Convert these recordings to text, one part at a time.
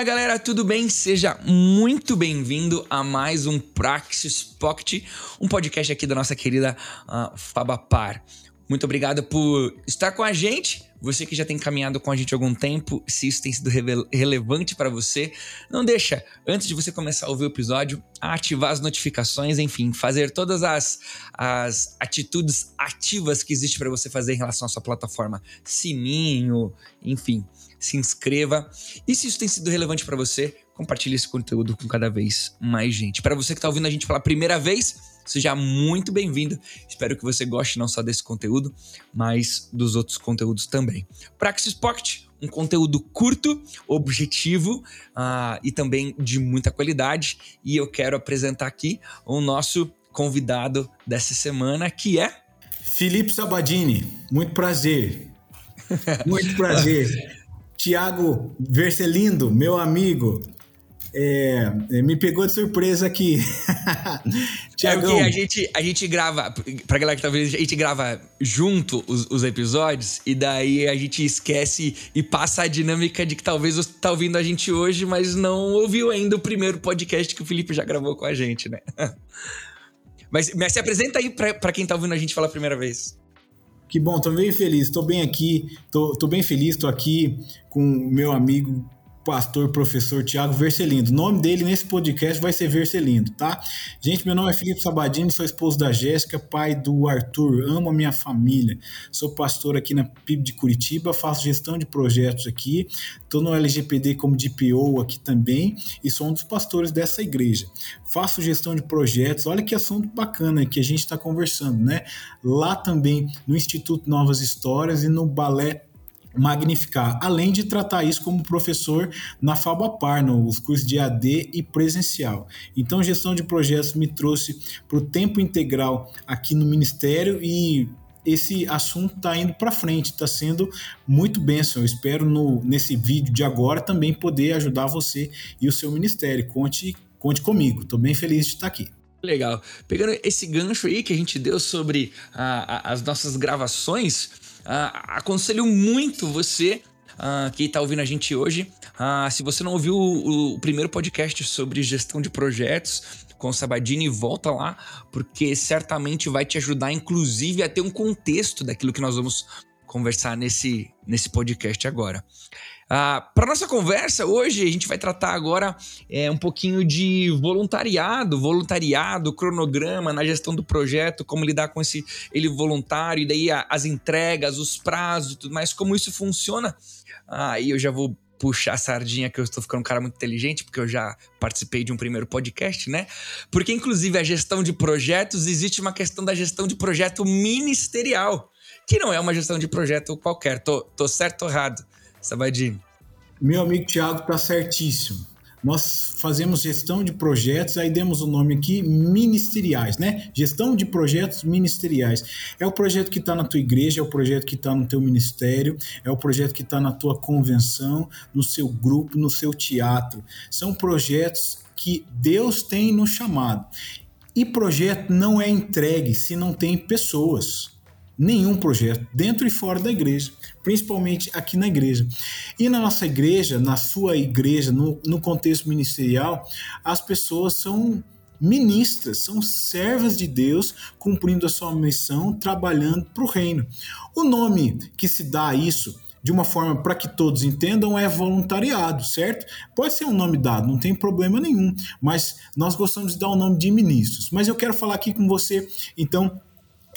Fala galera, tudo bem? Seja muito bem-vindo a mais um Praxis Pocket, um podcast aqui da nossa querida uh, Fabapar. Muito obrigado por estar com a gente. Você que já tem caminhado com a gente há algum tempo, se isso tem sido relevante para você, não deixa, antes de você começar a ouvir o episódio, ativar as notificações, enfim, fazer todas as, as atitudes ativas que existe para você fazer em relação à sua plataforma. Sininho, enfim, se inscreva. E se isso tem sido relevante para você, compartilhe esse conteúdo com cada vez mais gente. Para você que está ouvindo a gente pela primeira vez, seja muito bem-vindo. Espero que você goste não só desse conteúdo, mas dos outros conteúdos também. Praxis Pocket, um conteúdo curto, objetivo uh, e também de muita qualidade. E eu quero apresentar aqui o nosso convidado dessa semana, que é. Felipe Sabadini, muito prazer. Muito prazer. Tiago Verselindo, meu amigo. É, é, me pegou de surpresa aqui. Tiagão. É a gente, a gente grava, pra galera que tá vendo, a gente grava junto os, os, episódios e daí a gente esquece e passa a dinâmica de que talvez você tá ouvindo a gente hoje, mas não ouviu ainda o primeiro podcast que o Felipe já gravou com a gente, né? Mas, mas se apresenta aí pra, pra quem tá ouvindo a gente falar a primeira vez. Que bom, tô bem feliz, tô bem aqui, tô, tô bem feliz, tô aqui com o meu amigo pastor professor Tiago Verselindo. O nome dele nesse podcast vai ser Verselindo, tá? Gente, meu nome é Felipe Sabadini, sou esposo da Jéssica, pai do Arthur, amo a minha família. Sou pastor aqui na PIB de Curitiba, faço gestão de projetos aqui, estou no LGPD como DPO aqui também e sou um dos pastores dessa igreja. Faço gestão de projetos, olha que assunto bacana que a gente está conversando, né? Lá também no Instituto Novas Histórias e no Balé magnificar, além de tratar isso como professor na Fabapar, nos cursos de AD e presencial. Então, gestão de projetos me trouxe para o tempo integral aqui no Ministério e esse assunto está indo para frente, está sendo muito bênção. Eu espero no, nesse vídeo de agora também poder ajudar você e o seu ministério. Conte, conte comigo, estou bem feliz de estar aqui. Legal. Pegando esse gancho aí que a gente deu sobre a, a, as nossas gravações, Uh, aconselho muito você uh, que está ouvindo a gente hoje. Uh, se você não ouviu o, o, primeiro podcast sobre gestão de projetos com o Sabadini, volta lá, porque certamente vai te ajudar, inclusive, a ter um contexto daquilo que nós vamos conversar nesse, nesse podcast agora. Ah, Para nossa conversa hoje, a gente vai tratar agora é, um pouquinho de voluntariado, voluntariado, cronograma na gestão do projeto, como lidar com esse ele voluntário, e daí a, as entregas, os prazos e tudo mais, como isso funciona. Aí ah, eu já vou puxar a sardinha que eu estou ficando um cara muito inteligente, porque eu já participei de um primeiro podcast, né? Porque, inclusive, a gestão de projetos, existe uma questão da gestão de projeto ministerial, que não é uma gestão de projeto qualquer. Tô, tô certo ou errado? Sabadinho. Meu amigo Thiago está certíssimo. Nós fazemos gestão de projetos, aí demos o nome aqui, ministeriais, né? Gestão de projetos ministeriais. É o projeto que está na tua igreja, é o projeto que está no teu ministério, é o projeto que está na tua convenção, no seu grupo, no seu teatro. São projetos que Deus tem nos chamado. E projeto não é entregue se não tem pessoas nenhum projeto, dentro e fora da igreja, principalmente aqui na igreja. E na nossa igreja, na sua igreja, no, no contexto ministerial, as pessoas são ministras, são servas de Deus, cumprindo a sua missão, trabalhando para o reino. O nome que se dá a isso de uma forma para que todos entendam, é voluntariado, certo? Pode ser um nome dado, não tem problema nenhum, mas nós gostamos de dar o nome de ministros. Mas eu quero falar aqui com você, então,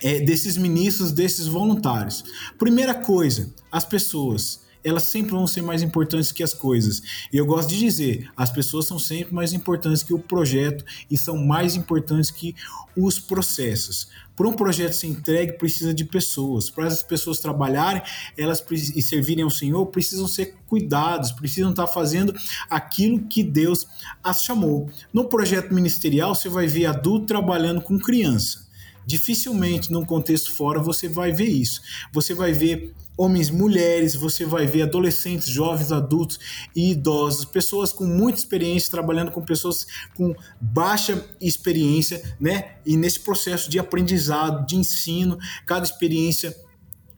é, desses ministros, desses voluntários. Primeira coisa, as pessoas. Elas sempre vão ser mais importantes que as coisas. E eu gosto de dizer, as pessoas são sempre mais importantes que o projeto e são mais importantes que os processos. Para um projeto ser entregue, precisa de pessoas. Para as pessoas trabalharem elas e servirem ao Senhor, precisam ser cuidados, precisam estar fazendo aquilo que Deus as chamou. No projeto ministerial, você vai ver adulto trabalhando com criança. Dificilmente, num contexto fora, você vai ver isso. Você vai ver homens, mulheres, você vai ver adolescentes, jovens, adultos e idosos, pessoas com muita experiência trabalhando com pessoas com baixa experiência, né? E nesse processo de aprendizado, de ensino, cada experiência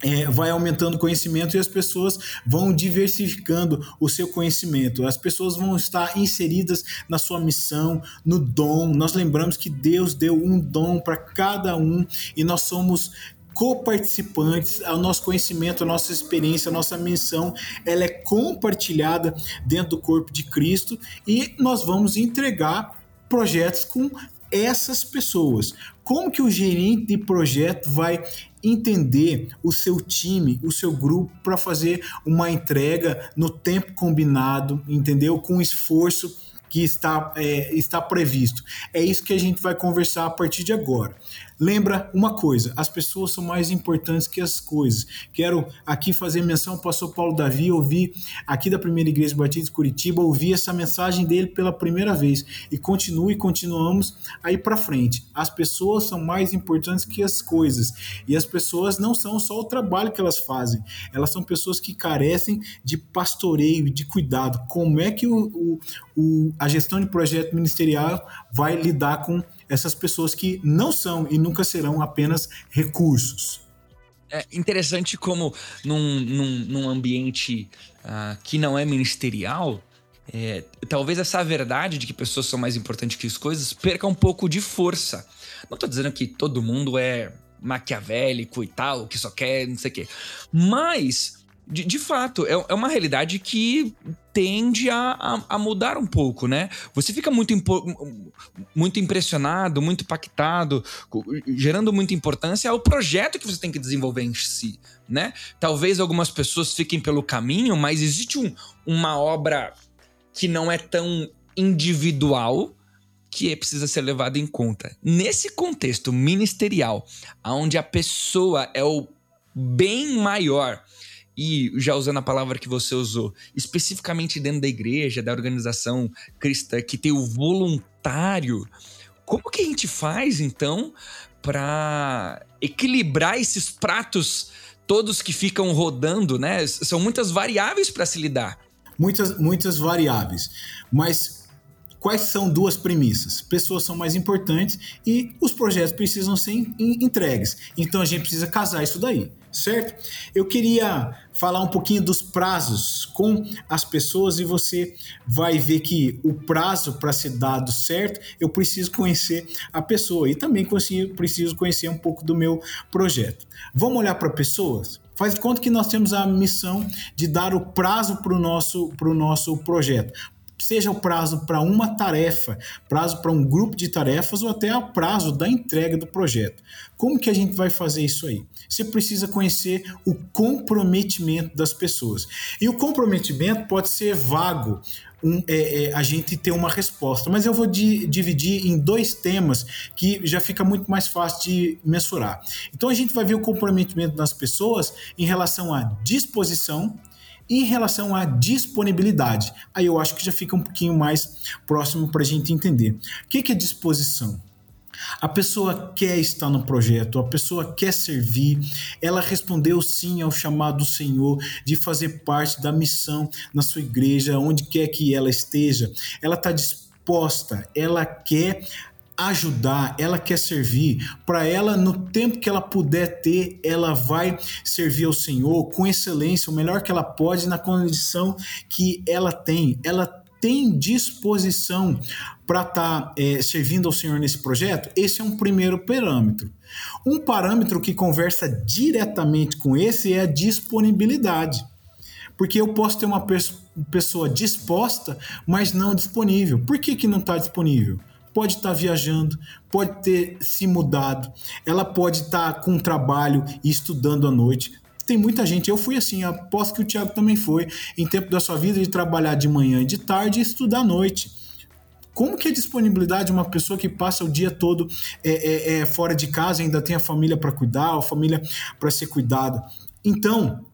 é, vai aumentando o conhecimento e as pessoas vão diversificando o seu conhecimento. As pessoas vão estar inseridas na sua missão, no dom. Nós lembramos que Deus deu um dom para cada um e nós somos coparticipantes, o nosso conhecimento, a nossa experiência, a nossa missão, ela é compartilhada dentro do corpo de Cristo e nós vamos entregar projetos com essas pessoas. Como que o gerente de projeto vai entender o seu time, o seu grupo para fazer uma entrega no tempo combinado, entendeu? Com esforço que está, é, está previsto. É isso que a gente vai conversar a partir de agora. Lembra uma coisa: as pessoas são mais importantes que as coisas. Quero aqui fazer menção ao pastor Paulo Davi, ouvi aqui da Primeira Igreja Batista de Curitiba, ouvi essa mensagem dele pela primeira vez e continue e continuamos aí para frente. As pessoas são mais importantes que as coisas e as pessoas não são só o trabalho que elas fazem, elas são pessoas que carecem de pastoreio de cuidado. Como é que o, o, o a gestão de projeto ministerial vai lidar com essas pessoas que não são e nunca serão apenas recursos. É interessante como num, num, num ambiente uh, que não é ministerial, é, talvez essa verdade de que pessoas são mais importantes que as coisas perca um pouco de força. Não estou dizendo que todo mundo é maquiavélico e tal, que só quer não sei o quê. Mas de, de fato, é, é uma realidade que tende a, a, a, mudar um pouco, né? Você fica muito, muito impressionado, muito impactado, gerando muita importância ao projeto que você tem que desenvolver em si, né? Talvez algumas pessoas fiquem pelo caminho, mas existe um, uma obra que não é tão individual que é, precisa ser levada em conta. Nesse contexto ministerial, onde a pessoa é o bem maior e já usando a palavra que você usou, especificamente dentro da igreja, da organização cristã, que tem o voluntário, como que a gente faz então para equilibrar esses pratos todos que ficam rodando, né? São muitas variáveis para se lidar. Muitas, muitas variáveis. Mas quais são duas premissas? Pessoas são mais importantes e os projetos precisam ser entregues. Então a gente precisa casar isso daí certo? Eu queria falar um pouquinho dos prazos com as pessoas e você vai ver que o prazo para ser dado certo, eu preciso conhecer a pessoa e também preciso conhecer um pouco do meu projeto. Vamos olhar para pessoas? Faz de conta que nós temos a missão de dar o prazo para o nosso, nosso projeto seja o prazo para uma tarefa, prazo para um grupo de tarefas ou até o prazo da entrega do projeto. Como que a gente vai fazer isso aí? Você precisa conhecer o comprometimento das pessoas. E o comprometimento pode ser vago, um, é, é, a gente ter uma resposta. Mas eu vou di dividir em dois temas que já fica muito mais fácil de mensurar. Então a gente vai ver o comprometimento das pessoas em relação à disposição em relação à disponibilidade, aí eu acho que já fica um pouquinho mais próximo para a gente entender. O que é disposição? A pessoa quer estar no projeto, a pessoa quer servir, ela respondeu sim ao chamado do Senhor de fazer parte da missão na sua igreja, onde quer que ela esteja. Ela está disposta, ela quer ajudar, ela quer servir. Para ela, no tempo que ela puder ter, ela vai servir ao Senhor com excelência, o melhor que ela pode, na condição que ela tem. Ela tem disposição para estar tá, é, servindo ao Senhor nesse projeto? Esse é um primeiro parâmetro. Um parâmetro que conversa diretamente com esse é a disponibilidade. Porque eu posso ter uma pessoa disposta, mas não disponível. Por que, que não está disponível? Pode estar tá viajando, pode ter se mudado, ela pode estar tá com trabalho e estudando à noite. Tem muita gente, eu fui assim, aposto que o Thiago também foi, em tempo da sua vida de trabalhar de manhã e de tarde e estudar à noite. Como que é a disponibilidade de uma pessoa que passa o dia todo é, é, é fora de casa, ainda tem a família para cuidar, a família para ser cuidada? Então,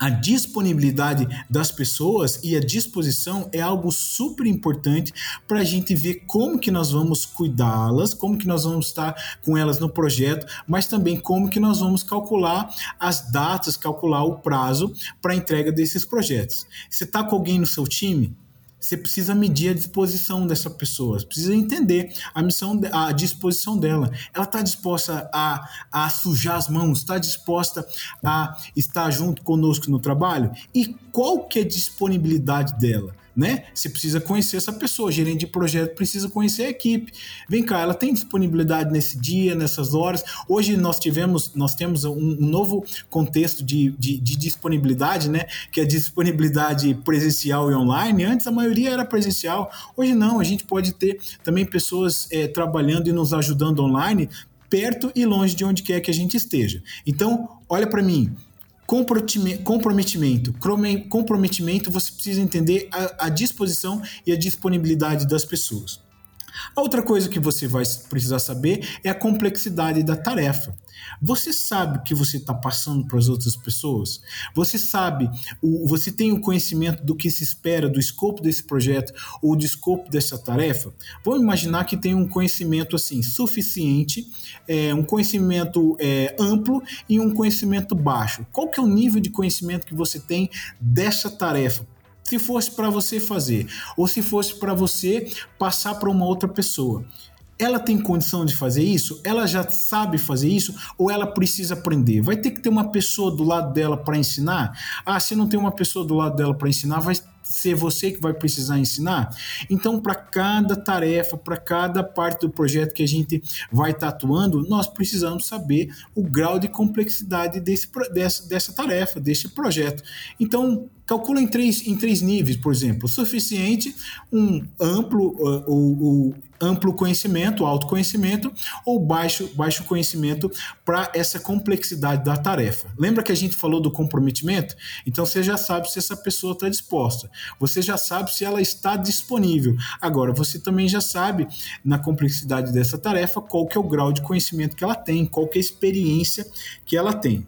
a disponibilidade das pessoas e a disposição é algo super importante para a gente ver como que nós vamos cuidá-las, como que nós vamos estar com elas no projeto, mas também como que nós vamos calcular as datas, calcular o prazo para entrega desses projetos. Você está com alguém no seu time? Você precisa medir a disposição dessa pessoa, precisa entender a missão, a disposição dela. Ela está disposta a, a sujar as mãos, está disposta a estar junto conosco no trabalho? E qual que é a disponibilidade dela? Né? Você precisa conhecer essa pessoa, o gerente de projeto precisa conhecer a equipe. Vem cá, ela tem disponibilidade nesse dia, nessas horas. Hoje nós tivemos, nós temos um, um novo contexto de, de, de, disponibilidade, né? Que é disponibilidade presencial e online. Antes a maioria era presencial, hoje não. A gente pode ter também pessoas é, trabalhando e nos ajudando online, perto e longe de onde quer que a gente esteja. Então, olha para mim, comprometimento. Comprometimento, você precisa entender a, a disposição e a disponibilidade das pessoas. A outra coisa que você vai precisar saber é a complexidade da tarefa. Você sabe o que você está passando para as outras pessoas? Você sabe, o, você tem o conhecimento do que se espera do escopo desse projeto ou do escopo dessa tarefa? Vamos imaginar que tem um conhecimento assim suficiente, é, um conhecimento é, amplo e um conhecimento baixo. Qual que é o nível de conhecimento que você tem dessa tarefa? Se fosse para você fazer ou se fosse para você passar para uma outra pessoa. Ela tem condição de fazer isso? Ela já sabe fazer isso? Ou ela precisa aprender? Vai ter que ter uma pessoa do lado dela para ensinar? Ah, se não tem uma pessoa do lado dela para ensinar, vai ser você que vai precisar ensinar? Então, para cada tarefa, para cada parte do projeto que a gente vai estar tá atuando, nós precisamos saber o grau de complexidade desse, dessa, dessa tarefa, desse projeto. Então, calcula em três, em três níveis, por exemplo, suficiente, um amplo uh, ou, ou amplo conhecimento, autoconhecimento, ou baixo, baixo conhecimento para essa complexidade da tarefa. Lembra que a gente falou do comprometimento? Então você já sabe se essa pessoa está disposta, você já sabe se ela está disponível. Agora, você também já sabe, na complexidade dessa tarefa, qual que é o grau de conhecimento que ela tem, qual que é a experiência que ela tem.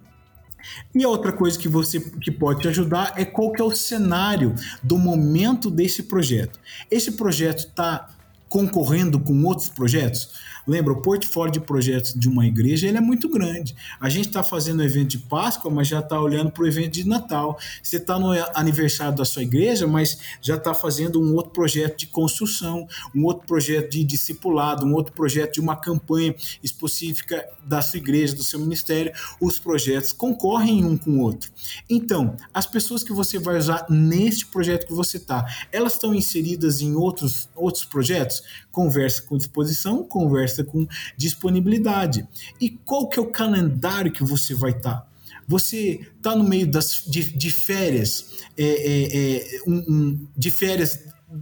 E a outra coisa que você que pode te ajudar é qual que é o cenário do momento desse projeto. Esse projeto está concorrendo com outros projetos? Lembra, o portfólio de projetos de uma igreja ele é muito grande. A gente está fazendo o evento de Páscoa, mas já está olhando para o evento de Natal. Você está no aniversário da sua igreja, mas já está fazendo um outro projeto de construção, um outro projeto de discipulado, um outro projeto de uma campanha específica da sua igreja, do seu ministério. Os projetos concorrem um com o outro. Então, as pessoas que você vai usar neste projeto que você está, elas estão inseridas em outros, outros projetos? Conversa com disposição, conversa conversa com disponibilidade. E qual que é o calendário que você vai estar? Tá? Você está no meio das, de, de férias, é, é, é, um, um, de férias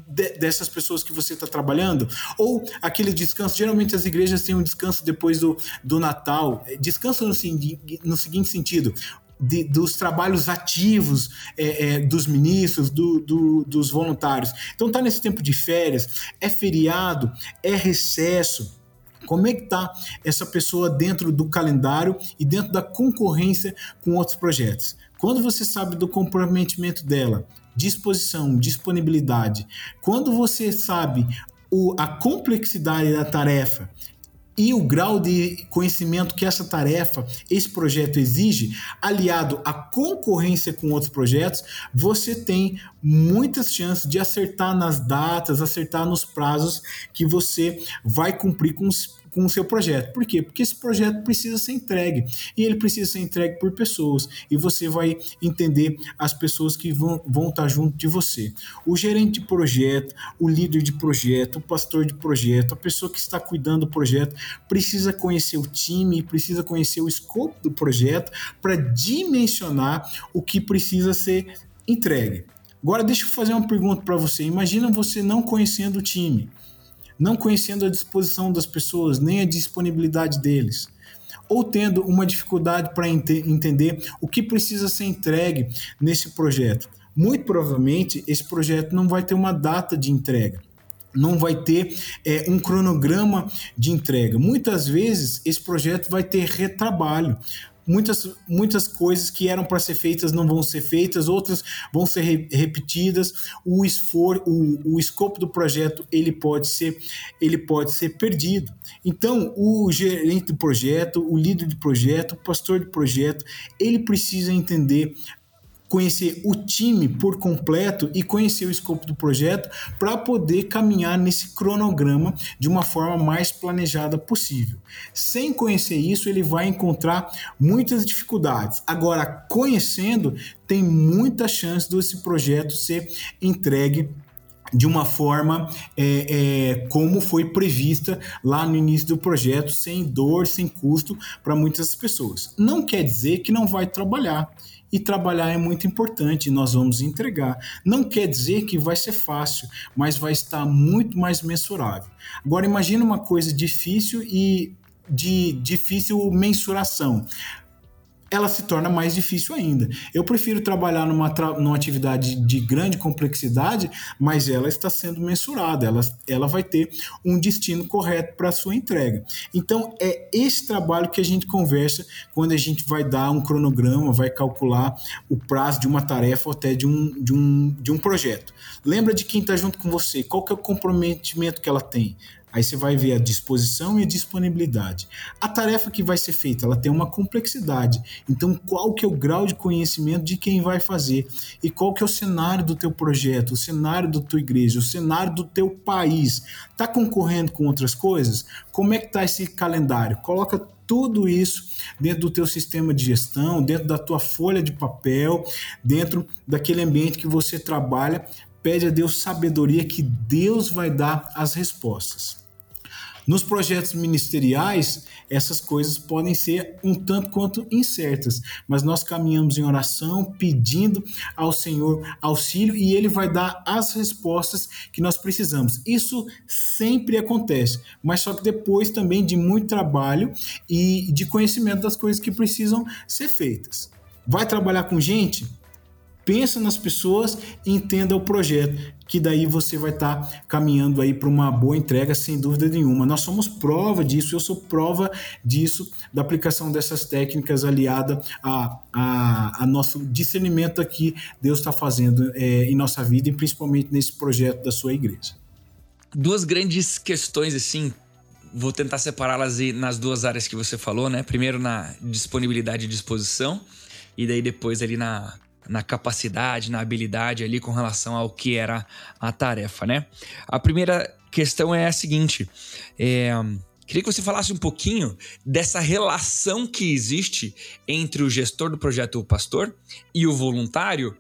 de, dessas pessoas que você está trabalhando, ou aquele descanso. Geralmente as igrejas têm um descanso depois do, do Natal. Descanso no, no seguinte sentido: de, dos trabalhos ativos é, é, dos ministros, do, do, dos voluntários. Então está nesse tempo de férias, é feriado, é recesso. Como é que está essa pessoa dentro do calendário e dentro da concorrência com outros projetos? Quando você sabe do comprometimento dela, disposição, disponibilidade, quando você sabe o, a complexidade da tarefa e o grau de conhecimento que essa tarefa, esse projeto exige, aliado à concorrência com outros projetos, você tem muitas chances de acertar nas datas, acertar nos prazos que você vai cumprir com os com o seu projeto. Por quê? Porque esse projeto precisa ser entregue e ele precisa ser entregue por pessoas e você vai entender as pessoas que vão, vão estar junto de você. O gerente de projeto, o líder de projeto, o pastor de projeto, a pessoa que está cuidando do projeto precisa conhecer o time, precisa conhecer o escopo do projeto para dimensionar o que precisa ser entregue. Agora deixa eu fazer uma pergunta para você. Imagina você não conhecendo o time não conhecendo a disposição das pessoas, nem a disponibilidade deles, ou tendo uma dificuldade para ent entender o que precisa ser entregue nesse projeto. Muito provavelmente esse projeto não vai ter uma data de entrega não vai ter é, um cronograma de entrega. Muitas vezes esse projeto vai ter retrabalho, muitas, muitas coisas que eram para ser feitas não vão ser feitas, outras vão ser re repetidas. O esforço, o, o escopo do projeto ele pode ser ele pode ser perdido. Então, o gerente do projeto, o líder de projeto, o pastor de projeto, ele precisa entender conhecer o time por completo e conhecer o escopo do projeto para poder caminhar nesse cronograma de uma forma mais planejada possível. Sem conhecer isso, ele vai encontrar muitas dificuldades. Agora, conhecendo, tem muita chance desse projeto ser entregue de uma forma é, é, como foi prevista lá no início do projeto, sem dor, sem custo para muitas pessoas. Não quer dizer que não vai trabalhar. E trabalhar é muito importante, nós vamos entregar. Não quer dizer que vai ser fácil, mas vai estar muito mais mensurável. Agora imagine uma coisa difícil e de difícil mensuração ela se torna mais difícil ainda. Eu prefiro trabalhar numa, numa atividade de grande complexidade, mas ela está sendo mensurada, ela, ela vai ter um destino correto para a sua entrega. Então, é esse trabalho que a gente conversa quando a gente vai dar um cronograma, vai calcular o prazo de uma tarefa ou até de um, de um, de um projeto. Lembra de quem está junto com você, qual que é o comprometimento que ela tem? Aí você vai ver a disposição e a disponibilidade. A tarefa que vai ser feita, ela tem uma complexidade. Então, qual que é o grau de conhecimento de quem vai fazer? E qual que é o cenário do teu projeto, o cenário da tua igreja, o cenário do teu país? Está concorrendo com outras coisas? Como é que está esse calendário? Coloca tudo isso dentro do teu sistema de gestão, dentro da tua folha de papel, dentro daquele ambiente que você trabalha, pede a Deus sabedoria que Deus vai dar as respostas. Nos projetos ministeriais, essas coisas podem ser um tanto quanto incertas, mas nós caminhamos em oração pedindo ao Senhor auxílio e ele vai dar as respostas que nós precisamos. Isso sempre acontece, mas só que depois também de muito trabalho e de conhecimento das coisas que precisam ser feitas. Vai trabalhar com gente? Pensa nas pessoas entenda o projeto, que daí você vai estar tá caminhando aí para uma boa entrega, sem dúvida nenhuma. Nós somos prova disso, eu sou prova disso, da aplicação dessas técnicas aliada a, a, a nosso discernimento aqui Deus está fazendo é, em nossa vida e principalmente nesse projeto da sua igreja. Duas grandes questões assim vou tentar separá-las nas duas áreas que você falou, né? Primeiro na disponibilidade e disposição, e daí depois ali na na capacidade, na habilidade ali com relação ao que era a tarefa, né? A primeira questão é a seguinte: é, queria que você falasse um pouquinho dessa relação que existe entre o gestor do projeto, o pastor, e o voluntário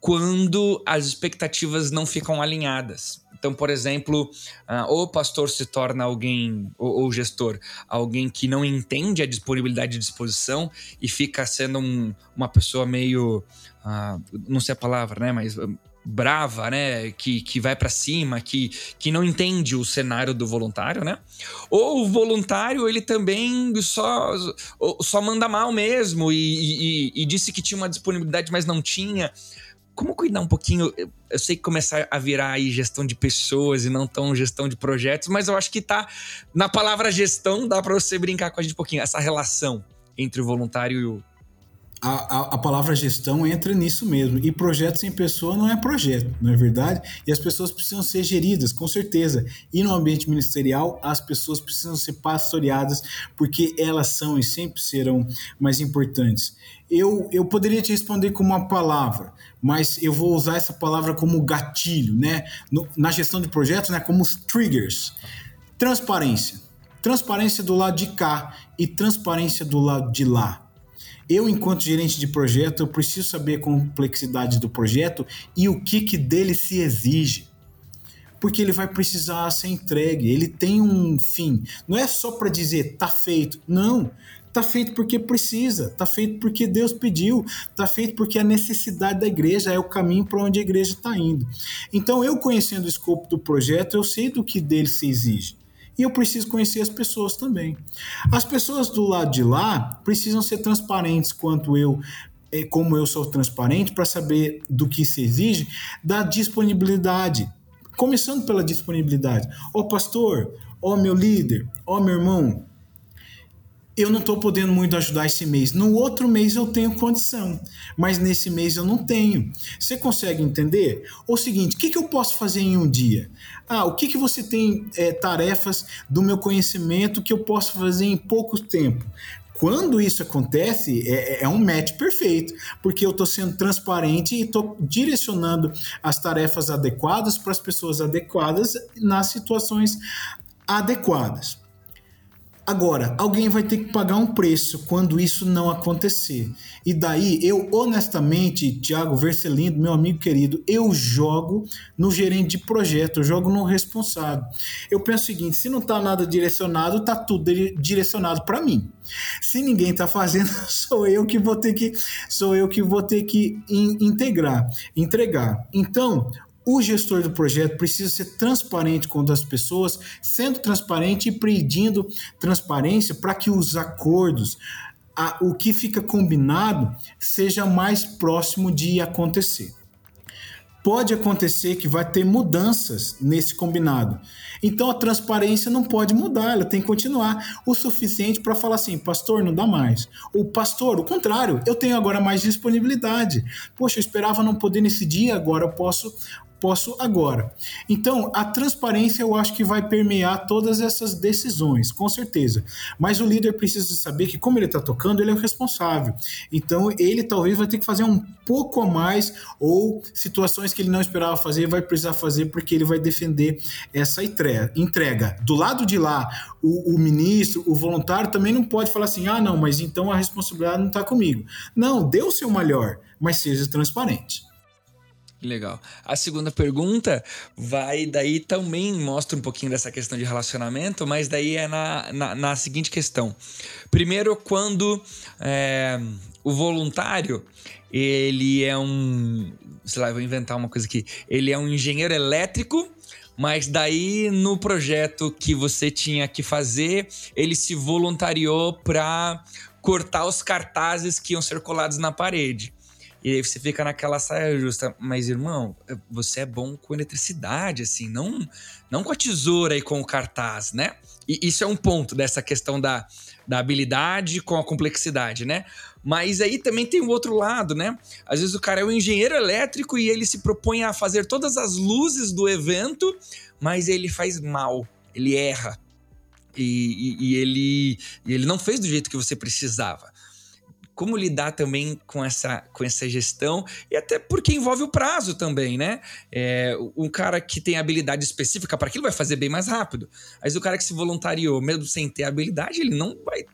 quando as expectativas não ficam alinhadas. Então, por exemplo, uh, ou o pastor se torna alguém, ou, o gestor, alguém que não entende a disponibilidade de disposição e fica sendo um, uma pessoa meio uh, não sei a palavra, né? Mas brava, né? Que, que vai para cima, que, que não entende o cenário do voluntário, né? Ou o voluntário, ele também só, só manda mal mesmo e, e, e disse que tinha uma disponibilidade, mas não tinha. Como cuidar um pouquinho? Eu sei que começar a virar aí gestão de pessoas e não tão gestão de projetos, mas eu acho que tá na palavra gestão, dá para você brincar com a gente um pouquinho, essa relação entre o voluntário e o, a, a, a, palavra gestão entra nisso mesmo. E projeto sem pessoa não é projeto, não é verdade? E as pessoas precisam ser geridas, com certeza. E no ambiente ministerial, as pessoas precisam ser pastoreadas, porque elas são e sempre serão mais importantes. Eu, eu poderia te responder com uma palavra, mas eu vou usar essa palavra como gatilho, né? No, na gestão de projetos, né? Como os triggers. Transparência. Transparência do lado de cá e transparência do lado de lá eu, enquanto gerente de projeto, eu preciso saber a complexidade do projeto e o que, que dele se exige. Porque ele vai precisar ser entregue, ele tem um fim. Não é só para dizer tá feito. Não. Tá feito porque precisa, tá feito porque Deus pediu, tá feito porque a necessidade da igreja é o caminho para onde a igreja está indo. Então, eu conhecendo o escopo do projeto, eu sei do que dele se exige e eu preciso conhecer as pessoas também. As pessoas do lado de lá precisam ser transparentes quanto eu eh, como eu sou transparente para saber do que se exige da disponibilidade. Começando pela disponibilidade. Ó oh, pastor, ó oh, meu líder, ó oh, meu irmão, eu não estou podendo muito ajudar esse mês. No outro mês eu tenho condição, mas nesse mês eu não tenho. Você consegue entender? O seguinte, o que, que eu posso fazer em um dia? Ah, o que, que você tem é, tarefas do meu conhecimento que eu posso fazer em pouco tempo? Quando isso acontece, é, é um match perfeito, porque eu estou sendo transparente e estou direcionando as tarefas adequadas para as pessoas adequadas nas situações adequadas. Agora, alguém vai ter que pagar um preço quando isso não acontecer. E daí, eu honestamente, Tiago Vercelindo, meu amigo querido, eu jogo no gerente de projeto, eu jogo no responsável. Eu penso o seguinte: se não está nada direcionado, está tudo direcionado para mim. Se ninguém está fazendo, sou eu que vou ter que sou eu que vou ter que integrar, entregar. Então, o gestor do projeto precisa ser transparente com as pessoas, sendo transparente e pedindo transparência para que os acordos, a, o que fica combinado, seja mais próximo de acontecer. Pode acontecer que vai ter mudanças nesse combinado. Então a transparência não pode mudar, ela tem que continuar o suficiente para falar assim, pastor, não dá mais. O pastor, o contrário, eu tenho agora mais disponibilidade. Poxa, eu esperava não poder nesse dia, agora eu posso posso agora. Então, a transparência eu acho que vai permear todas essas decisões, com certeza. Mas o líder precisa saber que, como ele está tocando, ele é o responsável. Então, ele talvez vai ter que fazer um pouco a mais, ou situações que ele não esperava fazer, vai precisar fazer porque ele vai defender essa entrega. Do lado de lá, o, o ministro, o voluntário também não pode falar assim: ah, não, mas então a responsabilidade não está comigo. Não, dê o seu melhor, mas seja transparente. Legal. A segunda pergunta vai daí também mostra um pouquinho dessa questão de relacionamento, mas daí é na, na, na seguinte questão. Primeiro, quando é, o voluntário ele é um, sei lá, vou inventar uma coisa aqui. Ele é um engenheiro elétrico, mas daí no projeto que você tinha que fazer, ele se voluntariou para cortar os cartazes que iam ser colados na parede. E aí você fica naquela saia justa. Mas, irmão, você é bom com eletricidade, assim, não, não com a tesoura e com o cartaz, né? E isso é um ponto dessa questão da, da habilidade com a complexidade, né? Mas aí também tem o outro lado, né? Às vezes o cara é um engenheiro elétrico e ele se propõe a fazer todas as luzes do evento, mas ele faz mal, ele erra. E, e, e ele, e ele não fez do jeito que você precisava como lidar também com essa, com essa gestão e até porque envolve o prazo também, né? É, um cara que tem habilidade específica para aquilo vai fazer bem mais rápido. Mas o cara que se voluntariou, mesmo sem ter habilidade, ele não vai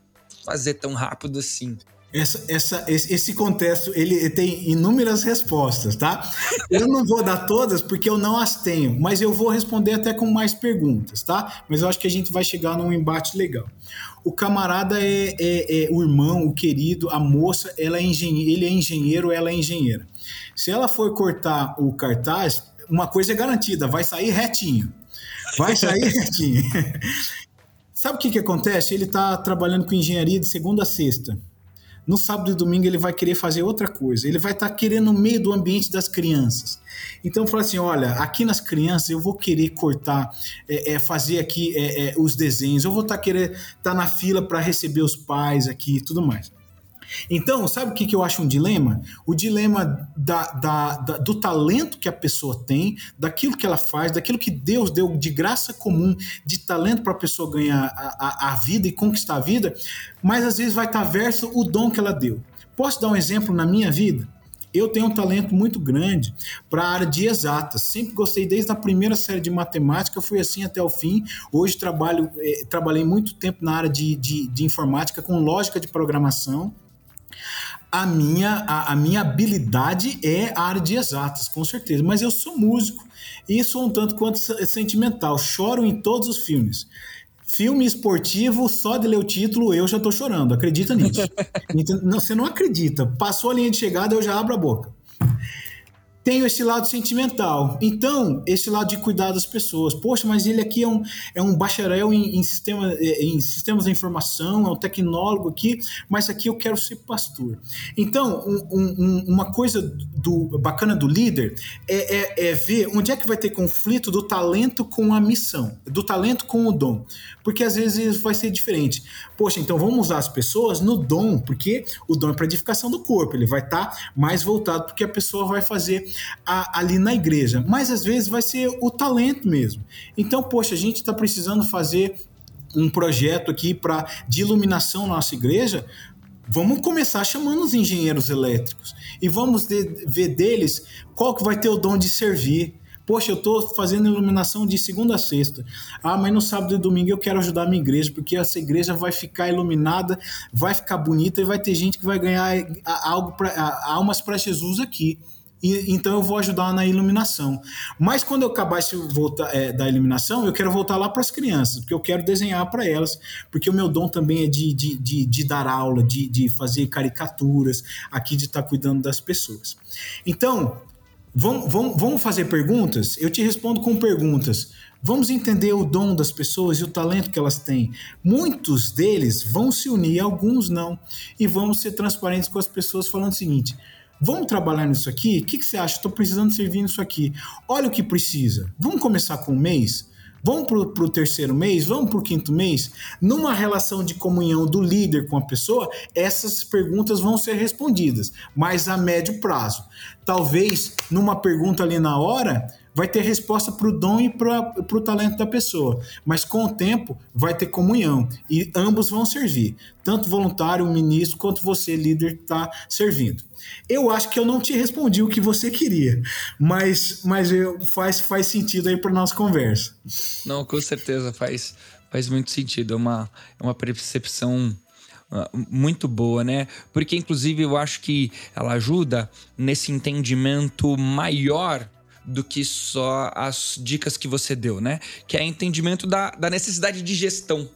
fazer tão rápido assim. Essa, essa, esse contexto ele tem inúmeras respostas, tá? Eu não vou dar todas porque eu não as tenho, mas eu vou responder até com mais perguntas, tá? Mas eu acho que a gente vai chegar num embate legal o camarada é, é, é, o irmão, o querido, a moça, ela é engenheiro, ele é engenheiro, ela é engenheira. Se ela for cortar o cartaz, uma coisa é garantida, vai sair retinho. Vai sair retinho. Sabe o que, que acontece? Ele está trabalhando com engenharia de segunda a sexta. No sábado e domingo ele vai querer fazer outra coisa. Ele vai estar tá querendo no meio do ambiente das crianças. Então fala assim, olha, aqui nas crianças eu vou querer cortar, é, é, fazer aqui é, é os desenhos. Eu vou estar tá querer estar tá na fila para receber os pais aqui e tudo mais. Então, sabe o que, que eu acho um dilema? O dilema da, da, da, do talento que a pessoa tem, daquilo que ela faz, daquilo que Deus deu de graça comum, de talento para a pessoa ganhar a, a, a, vida e conquistar a vida, mas às vezes vai estar verso o dom que ela deu. Posso dar um exemplo na minha vida? Eu tenho um talento muito grande para a área de exatas. Sempre gostei desde a primeira série de matemática, fui assim até o fim. Hoje trabalho, eh, trabalhei muito tempo na área de, de, de informática com lógica de programação a minha, a, a, minha habilidade é a área de exatas, com certeza. Mas eu sou músico e sou um tanto quanto sentimental. Choro em todos os filmes. Filme esportivo, só de ler o título, eu já tô chorando. Acredita nisso. não, você não acredita. Passou a linha de chegada, eu já abro a boca tenho esse lado sentimental. Então, esse lado de cuidar das pessoas. Poxa, mas ele aqui é um, é um bacharel em, em, sistema, é, em sistemas da informação, é um tecnólogo aqui, mas aqui eu quero ser pastor. Então, um, um, uma coisa do, bacana do líder é, é, é, ver onde é que vai ter conflito do talento com a missão, do talento com o dom. Porque às vezes vai ser diferente. Poxa, então vamos usar as pessoas no dom, porque o dom é para edificação do corpo, ele vai estar tá mais voltado porque a pessoa vai fazer a, ali na igreja, mas às vezes vai ser o talento mesmo. Então, poxa, a gente está precisando fazer um projeto aqui para de iluminação na nossa igreja, vamos começar chamando os engenheiros elétricos e vamos de, ver deles qual que vai ter o dom de servir. Poxa, eu estou fazendo iluminação de segunda a sexta. Ah, mas no sábado e domingo eu quero ajudar a minha igreja, porque essa igreja vai ficar iluminada, vai ficar bonita e vai ter gente que vai ganhar algo pra, almas para Jesus aqui. Então eu vou ajudar na iluminação. Mas quando eu acabar esse voltar, é, da iluminação, eu quero voltar lá para as crianças, porque eu quero desenhar para elas, porque o meu dom também é de, de, de, de dar aula, de, de fazer caricaturas, aqui de estar tá cuidando das pessoas. Então, Vamos, vamos, vamos fazer perguntas? Eu te respondo com perguntas. Vamos entender o dom das pessoas e o talento que elas têm. Muitos deles vão se unir, alguns não. E vamos ser transparentes com as pessoas, falando o seguinte: vamos trabalhar nisso aqui? O que, que você acha? Estou precisando servir nisso aqui. Olha o que precisa. Vamos começar com um mês? Vamos para o terceiro mês? Vamos para o quinto mês? Numa relação de comunhão do líder com a pessoa, essas perguntas vão ser respondidas, mas a médio prazo. Talvez numa pergunta ali na hora, vai ter resposta para o dom e para o talento da pessoa. Mas com o tempo vai ter comunhão e ambos vão servir. Tanto voluntário, ministro, quanto você, líder, está servindo. Eu acho que eu não te respondi o que você queria, mas, mas eu, faz, faz sentido aí para nossa conversa. Não, com certeza faz, faz muito sentido. É uma, é uma percepção ah, muito boa, né? Porque, inclusive, eu acho que ela ajuda nesse entendimento maior do que só as dicas que você deu, né? Que é entendimento da, da necessidade de gestão.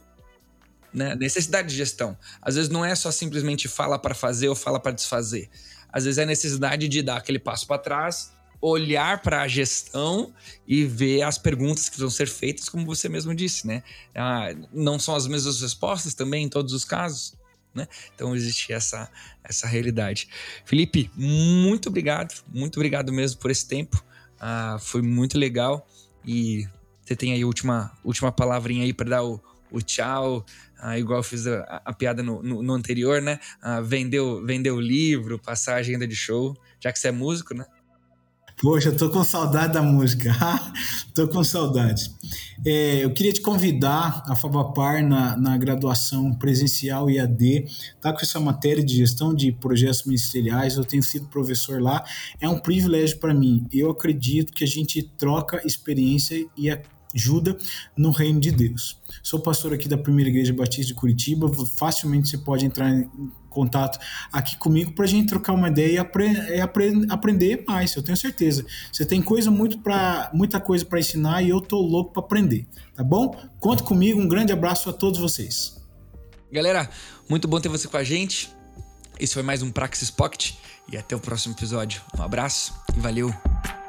Né? Necessidade de gestão. Às vezes não é só simplesmente fala para fazer ou fala para desfazer. Às vezes é necessidade de dar aquele passo para trás, olhar para a gestão e ver as perguntas que vão ser feitas, como você mesmo disse, né? Ah, não são as mesmas respostas também em todos os casos. Né? Então existe essa, essa realidade. Felipe, muito obrigado, muito obrigado mesmo por esse tempo. Ah, foi muito legal. E você tem aí a última, última palavrinha aí para dar o, o tchau, ah, igual eu fiz a, a piada no, no, no, anterior, né? Ah, vendeu, vendeu o livro, passar a agenda de show, já que você é músico, né? Poxa, tô com saudade da música. tô com saudade. É, eu queria te convidar a Favapar na, na graduação presencial IAD, tá com essa matéria de gestão de projetos ministeriais. Eu tenho sido professor lá. É um privilégio para mim. Eu acredito que a gente troca experiência e ajuda no reino de Deus. Sou pastor aqui da Primeira Igreja Batista de Curitiba. Facilmente você pode entrar em contato aqui comigo para a gente trocar uma ideia e apre apre aprender mais. Eu tenho certeza. Você tem coisa muito para muita coisa para ensinar e eu tô louco para aprender, tá bom? Conta comigo. Um grande abraço a todos vocês. Galera, muito bom ter você com a gente. Esse foi mais um Praxis Pocket e até o próximo episódio. Um abraço e valeu.